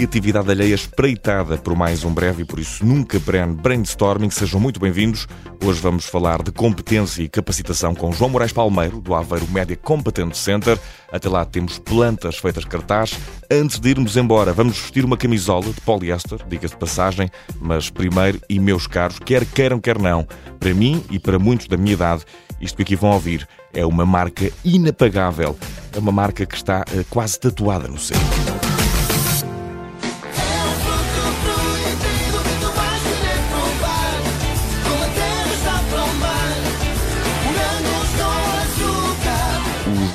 criatividade alheia espreitada por mais um breve e por isso nunca brainstorming. Sejam muito bem-vindos. Hoje vamos falar de competência e capacitação com João Moraes Palmeiro, do Aveiro Media Competence Center. Até lá temos plantas feitas cartaz. Antes de irmos embora, vamos vestir uma camisola de poliéster, diga-se de passagem, mas primeiro, e meus caros, quer queiram, quer não, para mim e para muitos da minha idade, isto que aqui vão ouvir é uma marca inapagável. É uma marca que está uh, quase tatuada no céu.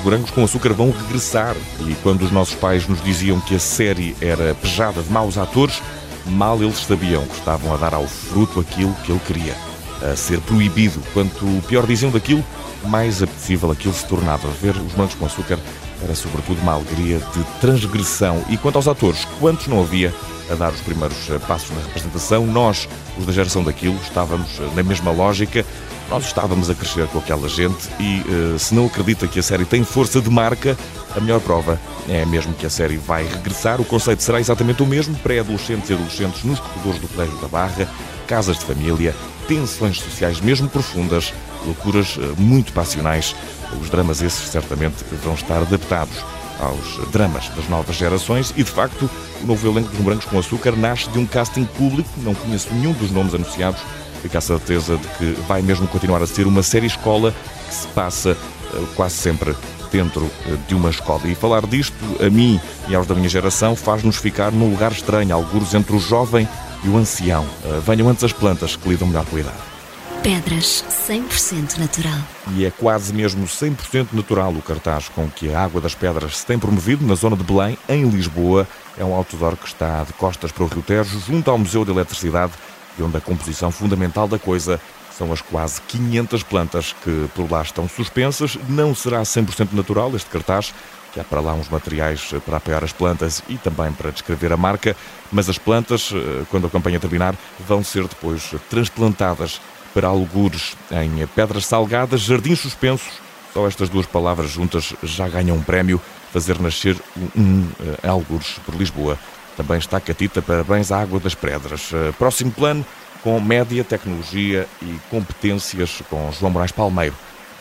Morangos com açúcar vão regressar e quando os nossos pais nos diziam que a série era pejada de maus atores, mal eles sabiam que estavam a dar ao fruto aquilo que ele queria, a ser proibido. Quanto pior diziam daquilo, mais apetecível aquilo se tornava. Ver os morangos com açúcar era sobretudo uma alegria de transgressão. E quanto aos atores, quantos não havia a dar os primeiros passos na representação? Nós, os da geração daquilo, estávamos na mesma lógica. Nós estávamos a crescer com aquela gente e uh, se não acredita que a série tem força de marca, a melhor prova é mesmo que a série vai regressar. O conceito será exatamente o mesmo: pré-adolescentes e adolescentes nos corredores do Colégio da Barra, casas de família, tensões sociais mesmo profundas, loucuras uh, muito passionais. Os dramas esses certamente vão estar adaptados aos dramas das novas gerações e, de facto, o novo elenco dos Brancos com Açúcar nasce de um casting público, não conheço nenhum dos nomes anunciados, fica a certeza de que vai mesmo continuar a ser uma série escola que se passa uh, quase sempre dentro uh, de uma escola. E falar disto, a mim e aos da minha geração, faz-nos ficar num lugar estranho, alguns entre o jovem e o ancião. Uh, venham antes as plantas que lidam melhor com a idade. Pedras 100% natural. E é quase mesmo 100% natural o cartaz com que a Água das Pedras se tem promovido na zona de Belém, em Lisboa. É um outdoor que está de costas para o Rio Tejo, junto ao Museu de Eletricidade, e onde a composição fundamental da coisa são as quase 500 plantas que por lá estão suspensas. Não será 100% natural este cartaz, que há para lá uns materiais para apoiar as plantas e também para descrever a marca, mas as plantas, quando a campanha terminar, vão ser depois transplantadas para algures em Pedras Salgadas, Jardins Suspensos. Só estas duas palavras juntas já ganham um prémio. Fazer nascer um, um algures por Lisboa. Também está Catita, parabéns à Água das Pedras. Próximo plano, com média, tecnologia e competências, com João Moraes Palmeiro,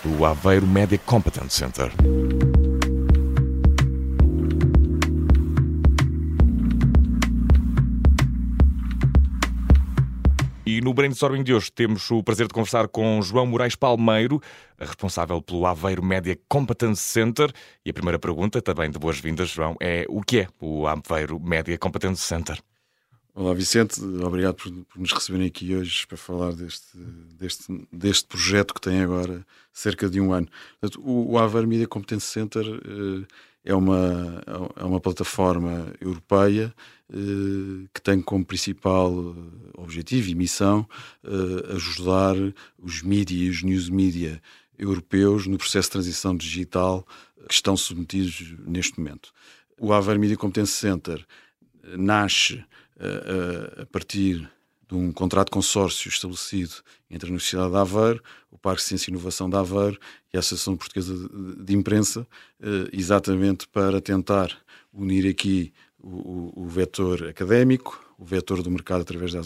do Aveiro Media Competence Center. No brainstorming de hoje temos o prazer de conversar com João Moraes Palmeiro, responsável pelo Aveiro Media Competence Center. E a primeira pergunta, também de boas-vindas, João, é o que é o Aveiro Media Competence Center? Olá Vicente, obrigado por, por, nos receberem aqui hoje para falar deste, deste, deste projeto que tem agora cerca de um ano. Portanto, o, o Aveiro Media Competence Center uh, é, uma, é uma plataforma europeia uh, que tem como principal objetivo e missão uh, ajudar os mídias e os news media europeus no processo de transição digital que estão submetidos neste momento. O Aveiro Media Competence Center nasce a partir de um contrato de consórcio estabelecido entre a Universidade de Aveiro, o Parque de Ciência e Inovação de Aveiro e a Associação Portuguesa de, Imprensa, exatamente para tentar unir aqui o, o, o vetor académico, o vetor do mercado através da,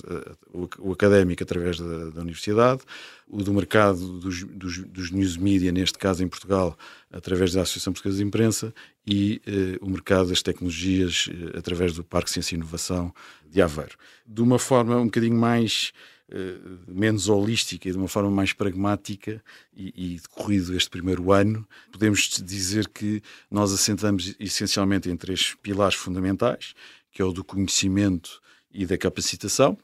o, o académico através da, da, universidade, o do mercado dos, dos, dos, news media, neste caso em Portugal, através da Associação Portuguesa de Imprensa, e eh, o mercado das tecnologias eh, através do Parque Ciência e Inovação de Aveiro. De uma forma um bocadinho mais eh, menos holística e de uma forma mais pragmática e, e decorrido este primeiro ano, podemos dizer que nós assentamos essencialmente em três pilares fundamentais, que é o do conhecimento e da capacitação.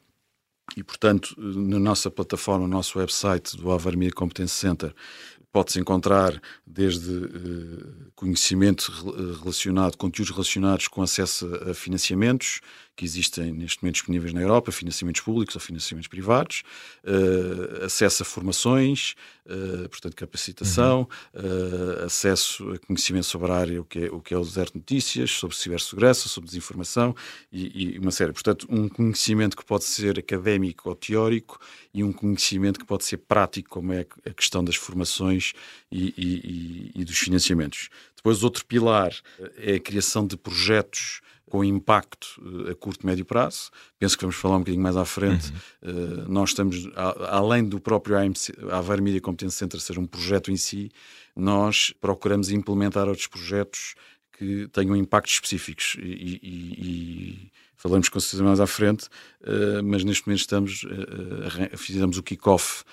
E, portanto, na nossa plataforma, no nosso website do Avarmia Competence Center, pode-se encontrar desde uh, conhecimento relacionado, conteúdos relacionados com acesso a financiamentos, que existem neste momento disponíveis na Europa, financiamentos públicos ou financiamentos privados, uh, acesso a formações, uh, portanto, capacitação, uhum. uh, acesso a conhecimento sobre a área, o que é o, que é o Zero Notícias, sobre cibersegurança, sobre desinformação e, e uma série. Portanto, um conhecimento que pode ser académico ou teórico e um conhecimento que pode ser prático, como é a questão das formações e, e, e dos financiamentos. Depois, outro pilar é a criação de projetos com impacto uh, a curto e médio prazo. Penso que vamos falar um bocadinho mais à frente. Uhum. Uh, nós estamos, a, além do próprio AMC, Aveiro Media Competence Center ser um projeto em si, nós procuramos implementar outros projetos que tenham impactos específicos e, e, e falamos com certeza mais à frente, uh, mas neste momento estamos, uh, fizemos o kick-off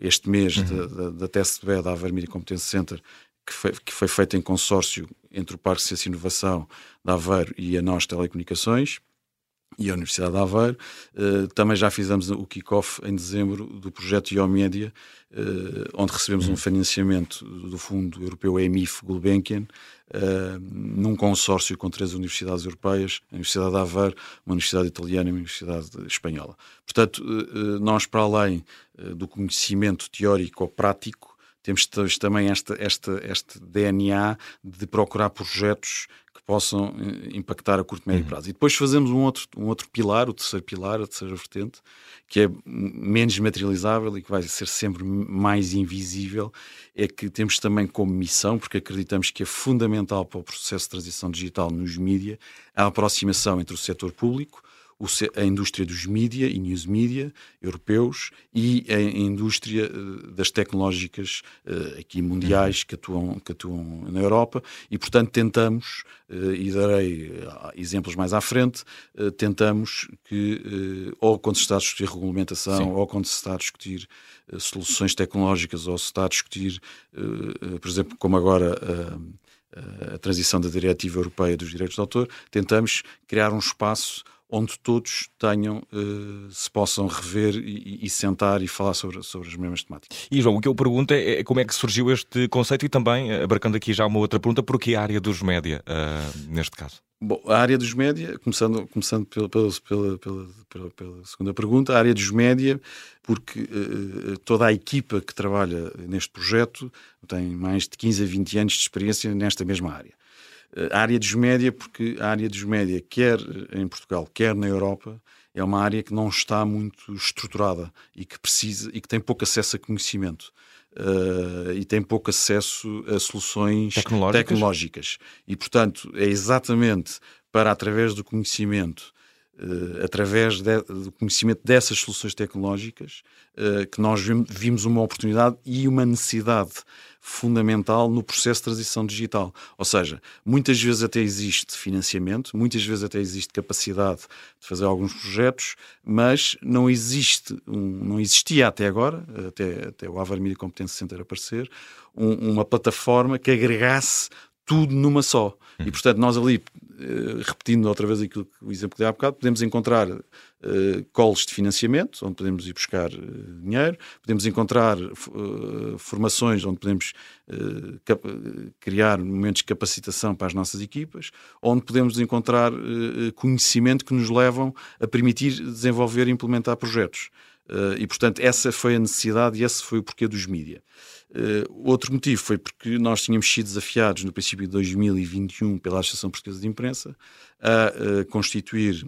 este mês uhum. da, da, da TSB, da Aveiro Media Competence Center, que foi, que foi feito em consórcio entre o Parque de Ciência e Inovação da Aveiro e a nós Telecomunicações e a Universidade de Aveiro. Uh, também já fizemos o kick-off em dezembro do projeto IOMédia, uh, onde recebemos um financiamento do Fundo Europeu EMIF Gulbenkian, uh, num consórcio com três universidades europeias, a Universidade de Aveiro, uma universidade italiana e uma universidade espanhola. Portanto, nós, para além do conhecimento teórico ou prático, temos também esta, esta, este DNA de procurar projetos possam eh, impactar a curto e médio uhum. prazo. E depois fazemos um outro, um outro pilar, o terceiro pilar, a terceira vertente, que é menos materializável e que vai ser sempre mais invisível, é que temos também como missão, porque acreditamos que é fundamental para o processo de transição digital nos mídias, a aproximação entre o setor público, a indústria dos mídia e news media europeus e a indústria eh, das tecnológicas eh, aqui mundiais uhum. que atuam, que atuam na Europa e, portanto, tentamos, eh, e darei exemplos mais à frente, tentamos que, ou quando se está a discutir regulamentação, Sim. ou quando se está a discutir soluções tecnológicas, ou se está a discutir, por exemplo, como agora a transição da Diretiva Europeia dos Direitos de Autor, tentamos criar um espaço onde todos tenham, uh, se possam rever e, e, sentar e falar sobre, sobre as mesmas temáticas. E João, o que eu pergunto é, é como é que surgiu este conceito e também, eh, abarcando aqui já uma outra pergunta, por que a área dos média, uh, neste caso? Bom, a área dos média, começando, começando pela, pela, pela, pela, pela segunda pergunta, a área dos média, porque uh, toda a equipa que trabalha neste projeto tem mais de 15 a 20 anos de experiência nesta mesma área a área dos média, porque a área dos média, quer em Portugal, quer na Europa, é uma área que não está muito estruturada e que precisa e que tem pouco acesso a conhecimento. Uh, e tem pouco acesso a soluções tecnológicas. tecnológicas. E, portanto, é exatamente para, através do conhecimento, uh, através de, do conhecimento dessas soluções tecnológicas, uh, que nós vimos uma oportunidade e uma necessidade fundamental no processo de transição digital. Ou seja, muitas vezes até existe financiamento, muitas vezes até existe capacidade de fazer alguns projetos, mas não existe, um, não existia até agora, até, até o Avar Media Competence Center aparecer, um, uma plataforma que agregasse tudo numa só. E, portanto, nós ali, eh, repetindo outra vez aquilo o exemplo que dei há bocado, podemos encontrar uh, calls de financiamento, onde podemos ir buscar uh, dinheiro, podemos encontrar uh, formações onde podemos criar momentos de capacitação para as nossas equipas, onde podemos encontrar conhecimento que nos levam a permitir desenvolver e implementar projetos. E, portanto, essa foi a necessidade e esse foi o porquê dos mídia. Uh, outro motivo foi porque nós tínhamos sido desafiados no princípio de 2021 pela Associação Portuguesa de Imprensa a uh, constituir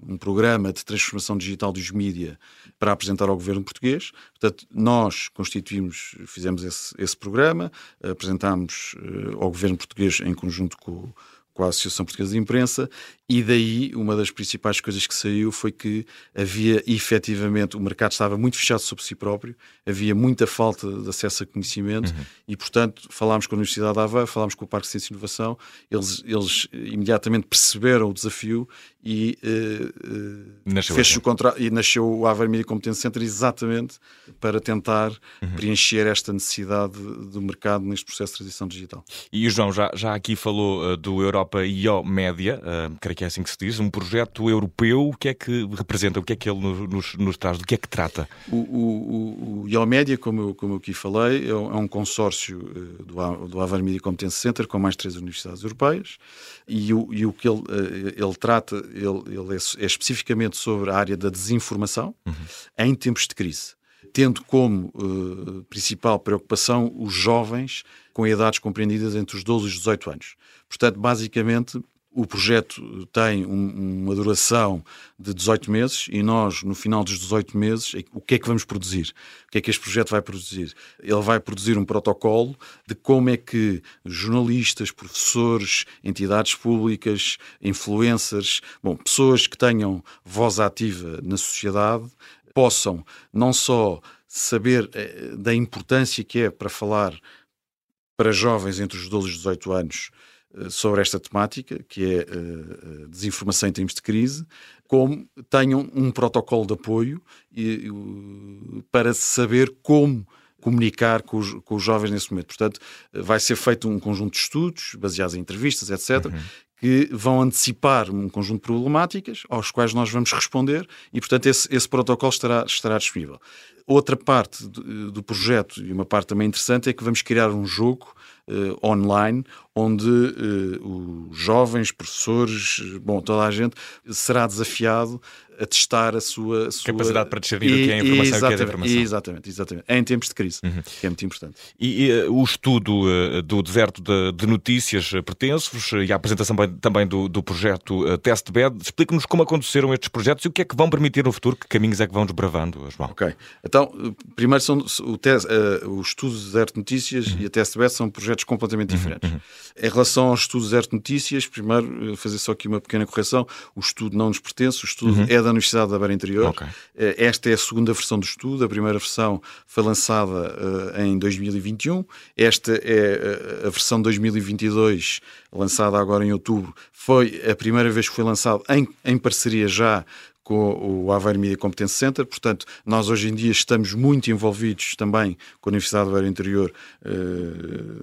um programa de transformação digital dos mídia para apresentar ao governo português. Portanto, nós constituímos, fizemos esse, esse programa, apresentámos uh, ao governo português em conjunto com, com a Associação Portuguesa de Imprensa, e daí uma das principais coisas que saiu foi que havia efetivamente, o mercado estava muito fechado sobre si próprio, havia muita falta de acesso a conhecimento uhum. e, portanto, falámos com a Universidade de Aveiro, falámos com o Parque de Ciência e Inovação, eles, eles imediatamente perceberam o desafio e, uh, nasceu fez o contra... e nasceu o Aveiro Media Competence Center exatamente para tentar uhum. preencher esta necessidade do mercado neste processo de transição digital. E o João já, já aqui falou uh, do Europa IO Média, uh, que é assim que se diz, um projeto europeu, o que é que representa, o que é que ele nos, nos traz, do que é que trata? O, o, o IOMédia, como eu, como eu aqui falei, é um, é consórcio uh, do, do Avar Media Competence Center com mais três universidades europeias e o, e o que ele, uh, ele trata ele, ele é, é, especificamente sobre a área da desinformação uhum. em tempos de crise tendo como uh, principal preocupação os jovens com idades compreendidas entre os 12 e os 18 anos. Portanto, basicamente, o projeto tem um, uma duração de 18 meses e nós, no final dos 18 meses, o que é que vamos produzir? O que é que este projeto vai produzir? Ele vai produzir um protocolo de como é que jornalistas, professores, entidades públicas, influencers, bom, pessoas que tenham voz ativa na sociedade possam não só saber eh, da importância que é para falar para jovens entre os 12 e os 18 anos sobre esta temática, que é a eh, desinformação em tempos de crise, como tenham um protocolo de apoio e, para saber como comunicar com os, com os, jovens nesse momento. Portanto, vai ser feito um conjunto de estudos baseados em entrevistas, etc., uhum. que vão antecipar um conjunto de problemáticas aos quais nós vamos responder e, portanto, esse, esse protocolo estará, estará disponível. Outra parte do, do, projeto, e uma parte também interessante, é que vamos criar um jogo uh, online onde uh, os jovens, professores, bom, toda a gente será desafiado a testar a sua, a sua... capacidade para discernir o que é informação e o que é desinformação. Exatamente, exatamente. Em tempos de crise, uhum. que é muito importante. E, e uh, o estudo uh, do deserto de, de notícias pertence-vos e a apresentação também do, do projeto uh, Testbed. Explique-nos como aconteceram estes projetos e o que é que vão permitir no futuro, que caminhos é que vão desbravando, João? Ok. Então, primeiro são o, test, o estudo do deserto de notícias uhum. e a Testbed são projetos completamente uhum, diferentes. Uhum. Em relação ao estudo Zero Notícias, primeiro eh, fazer só aqui uma pequena correção: o estudo não nos pertence, o estudo uhum. é da Universidade da Beira Interior. Okay. Eh, esta é a segunda versão do estudo, a primeira versão foi lançada uh, em 2021, esta é a versão 2022, lançada agora em outubro. Foi a primeira vez que foi lançado em, em parceria já com o Aveiro Media Competence Center. Portanto, nós hoje em dia estamos muito envolvidos também com a Universidade do Aveiro Interior eh,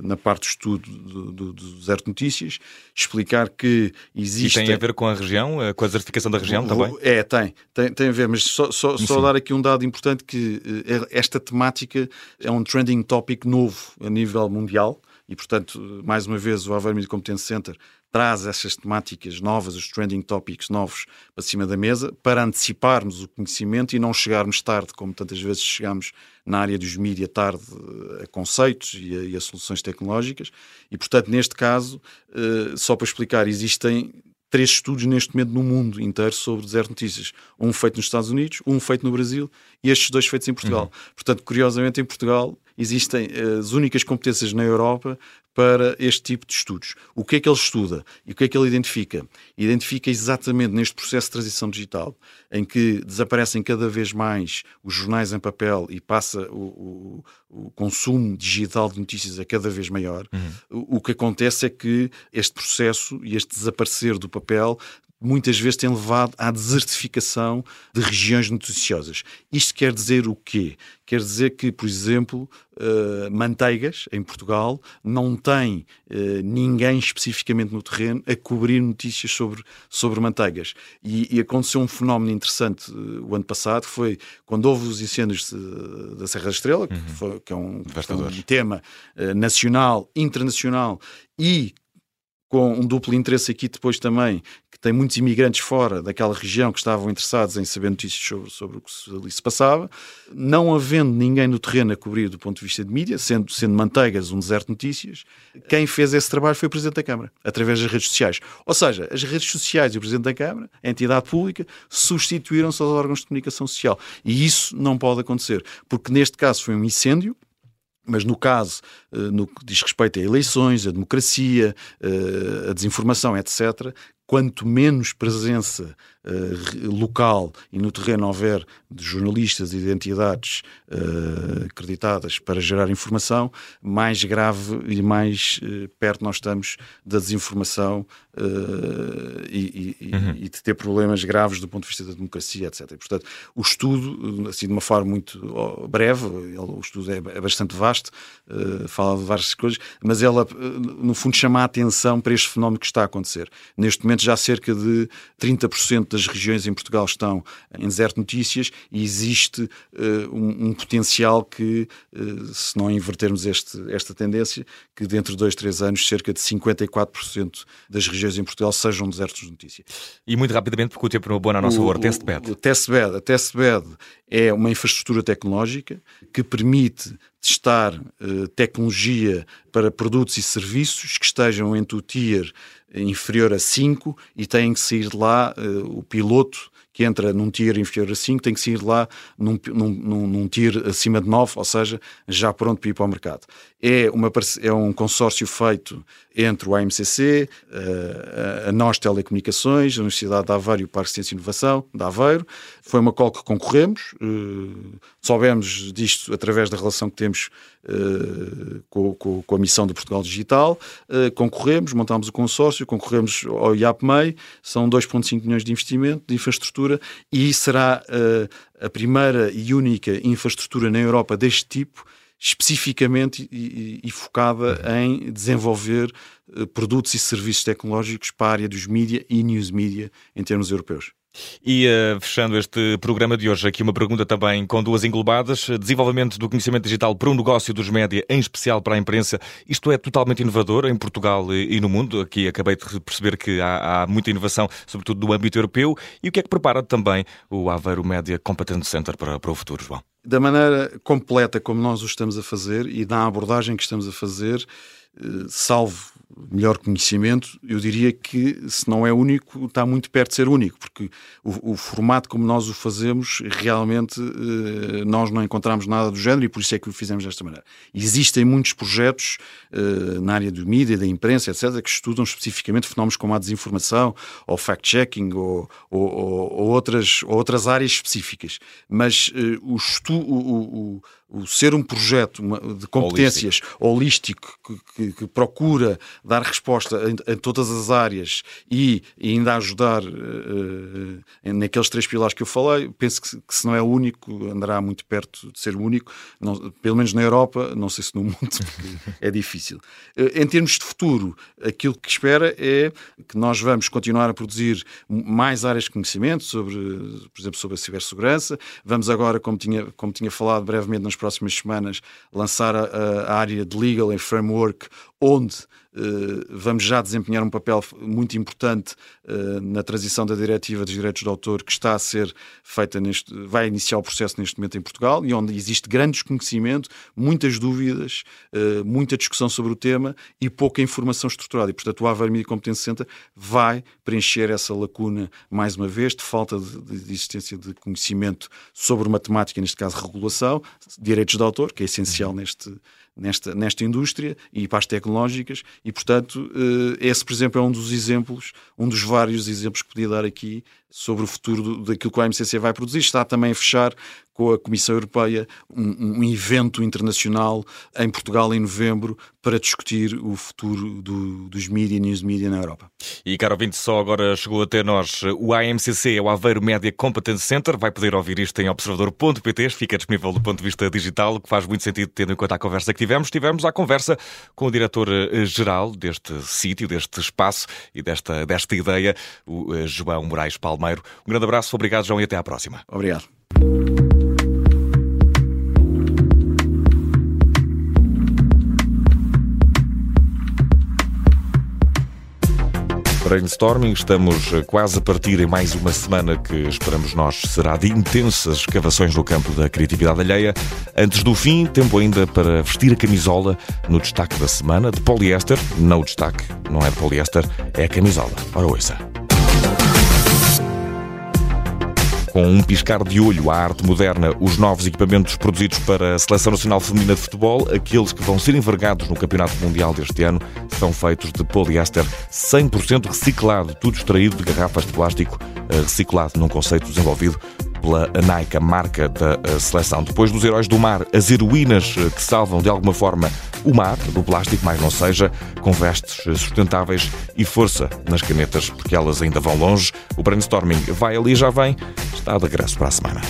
na parte do estudo do, do, do Notícias. Explicar que existe. E tem a ver com a região, eh, com a certificação da região também? É, tem, tem, tem a ver, mas só, só, só dar aqui um dado importante: que eh, esta temática é um trending topic novo a nível mundial. E, portanto, mais uma vez, o Aveiro Media Competence Center traz essas temáticas novas, os trending topics novos para cima da mesa, para anteciparmos o conhecimento e não chegarmos tarde, como tantas vezes chegamos na área dos mídia tarde a conceitos e a, e a, soluções tecnológicas. E, portanto, neste caso, uh, só para explicar, existem três estudos neste momento no mundo inteiro sobre zero notícias. Um feito nos Estados Unidos, um feito no Brasil e estes dois feitos em Portugal. Uhum. Portanto, curiosamente, em Portugal existem eh, as únicas competências na Europa para este tipo de estudos. O que é que ele estuda e o que é que ele identifica? Identifica exatamente neste processo de transição digital, em que desaparecem cada vez mais os jornais em papel e passa o, o, o consumo digital de notícias a cada vez maior, uhum. o, o que acontece é que este processo e este desaparecer do papel muitas vezes tem levado à desertificação de regiões noticiosas. Isto quer dizer o quê? Quer dizer que, por exemplo, uh, Manteigas, em Portugal, não tem uh, ninguém especificamente no terreno a cobrir notícias sobre, sobre Manteigas. E, e aconteceu um fenómeno interessante uh, o ano passado, foi quando houve os incêndios de, da Serra da Estrela, uhum. que, foi, que, é um, que é um tema nacional, internacional, e com um duplo interesse aqui depois também, que tem muitos imigrantes fora daquela região que estavam interessados em saber notícias sobre, sobre o que ali se passava, não havendo ninguém no terreno a cobrir do ponto de vista de mídia, sendo, sendo Manteigas um deserto de notícias, quem fez esse trabalho foi o Presidente da Câmara, através das redes sociais. Ou seja, as redes sociais e o Presidente da Câmara, a entidade pública, substituíram-se aos órgãos de comunicação social. E isso não pode acontecer, porque neste caso foi um incêndio, mas no caso, eh, no que diz respeito a eleições, a democracia, eh, a desinformação, etc., quanto menos presença uh, local e no terreno houver de jornalistas e de entidades uh, acreditadas para gerar informação, mais grave e mais uh, perto nós estamos da desinformação e, e, uhum. e, de ter problemas graves do ponto de vista da democracia, etc. E, portanto, o estudo, assim de uma forma muito breve, o estudo é, é bastante vasto, fala de várias coisas, mas ela, no fundo, chama a atenção para este fenómeno que está a acontecer. Neste momento, já cerca de 30% das regiões em Portugal estão em zero notícias e existe uh, um, um, potencial que, uh, se não invertermos este, esta tendência, que dentro de dois, três anos, cerca de 54% das regiões em Portugal sejam desertos de notícia. E muito rapidamente, porque o tempo não é bom na nossa hora, testbed. O testbed, a testbed é uma infraestrutura tecnológica que permite testar uh, tecnologia para produtos e serviços que estejam entre o tier inferior a 5 e têm que sair de lá uh, o piloto que entra num tier inferior a 5 tem que sair de lá num, num, num tier acima de 9, ou seja, já pronto para ir para o mercado. É, uma, é um consórcio feito entre o AMCC, a, a Nós Telecomunicações, a Universidade de Aveiro e o Parque de Ciência e Inovação de Aveiro. Foi uma call que concorremos, uh, soubemos disto através da relação que temos uh, com, a missão do Portugal Digital. Concorremos, montámos o consórcio, concorremos ao IAPMEI, são 2,5 milhões de investimento de infraestrutura e será a primeira e única infraestrutura na Europa deste tipo especificamente e, e, e focada em desenvolver uh, produtos e serviços tecnológicos para a área dos mídia e news media em termos europeus. E uh, fechando este programa de hoje, aqui uma pergunta também com duas englobadas. Desenvolvimento do conhecimento digital para o negócio dos média, em especial para a imprensa. Isto é totalmente inovador em Portugal e, e no mundo. Aqui acabei de perceber que há, há, muita inovação, sobretudo no âmbito europeu. E o que é que prepara também o Aveiro Media Competence Center para, para o futuro, João? Da maneira completa como nós o estamos a fazer e na abordagem que estamos a fazer, eh, salvo melhor conhecimento, eu diria que se não é único, está muito perto de ser único, porque o, o formato como nós o fazemos, realmente eh, nós não encontramos nada do género e por isso é que o fizemos desta maneira. Existem muitos projetos eh, na área do mídia, da imprensa, etc., que estudam especificamente fenómenos como a desinformação, ou fact-checking, ou, ou, ou, outras, ou outras áreas específicas. Mas eh, o, estu, o, o o ser um projeto de competências holístico, holístico que, que, que, procura dar resposta em, todas as áreas e, e ainda ajudar uh, naqueles três pilares que eu falei, penso que, que, se não é o único, andará muito perto de ser o único, não, pelo menos na Europa, não sei se no mundo, é difícil. Uh, em termos de futuro, aquilo que espera é que nós vamos continuar a produzir mais áreas de conhecimento sobre, por exemplo, sobre a cibersegurança. Vamos agora, como tinha, como tinha falado brevemente nas próximas semanas lançar a, a área de Legal and Framework, onde vamos já desempenhar um papel muito importante uh, na transição da diretiva dos direitos de autor que está a ser feita neste, vai iniciar o processo neste momento em Portugal e onde existe grande desconhecimento, muitas dúvidas, uh, muita discussão sobre o tema e pouca informação estruturada. E, portanto, o Aveiro Media Competence Center vai preencher essa lacuna mais uma vez de falta de, de existência de conhecimento sobre matemática, neste caso regulação, direitos de autor, que é essencial neste nesta, nesta indústria e para as tecnológicas, e portanto, eh, esse, por exemplo, é um dos exemplos, um dos vários exemplos que podia dar aqui sobre o futuro daquilo que a MCC vai produzir. Está também a fechar com a Comissão Europeia um, um, evento internacional em Portugal em novembro para discutir o futuro do, dos mídia, news media na Europa. E, caro ouvinte, só agora chegou até nós o AMCC, é o Aveiro Media Competence Center. Vai poder ouvir isto em observador.pt, fica disponível do ponto de vista digital, que faz muito sentido tendo em conta a conversa que tivemos. Tivemos a conversa com o diretor-geral deste sítio, deste espaço e desta, desta ideia, o eh, João Moraes Palmeiro. Um grande abraço, obrigado, João, e até à próxima. Obrigado. Brainstorming. Estamos quase a partir em mais uma semana que esperamos nós será de intensas escavações no campo da criatividade alheia. Antes do fim, tempo ainda para vestir a camisola no destaque da semana de poliéster. Não o destaque, não é de poliéster, é a camisola. Ora, ouça. Com um piscar de olho à arte moderna, os novos equipamentos produzidos para a Seleção Nacional Feminina de Futebol, aqueles que vão ser envergados no Campeonato Mundial deste ano, são feitos de poliéster 100% reciclado, tudo extraído de garrafas de plástico, eh, reciclado num conceito desenvolvido pela Nike, a marca da eh, seleção. Depois dos heróis do mar, as heroínas eh, que salvam de alguma forma o mar do plástico, mais não seja, com vestes sustentáveis e força nas canetas, porque elas ainda vão longe. O brainstorming vai ali e já vem. Está de regresso para a semana.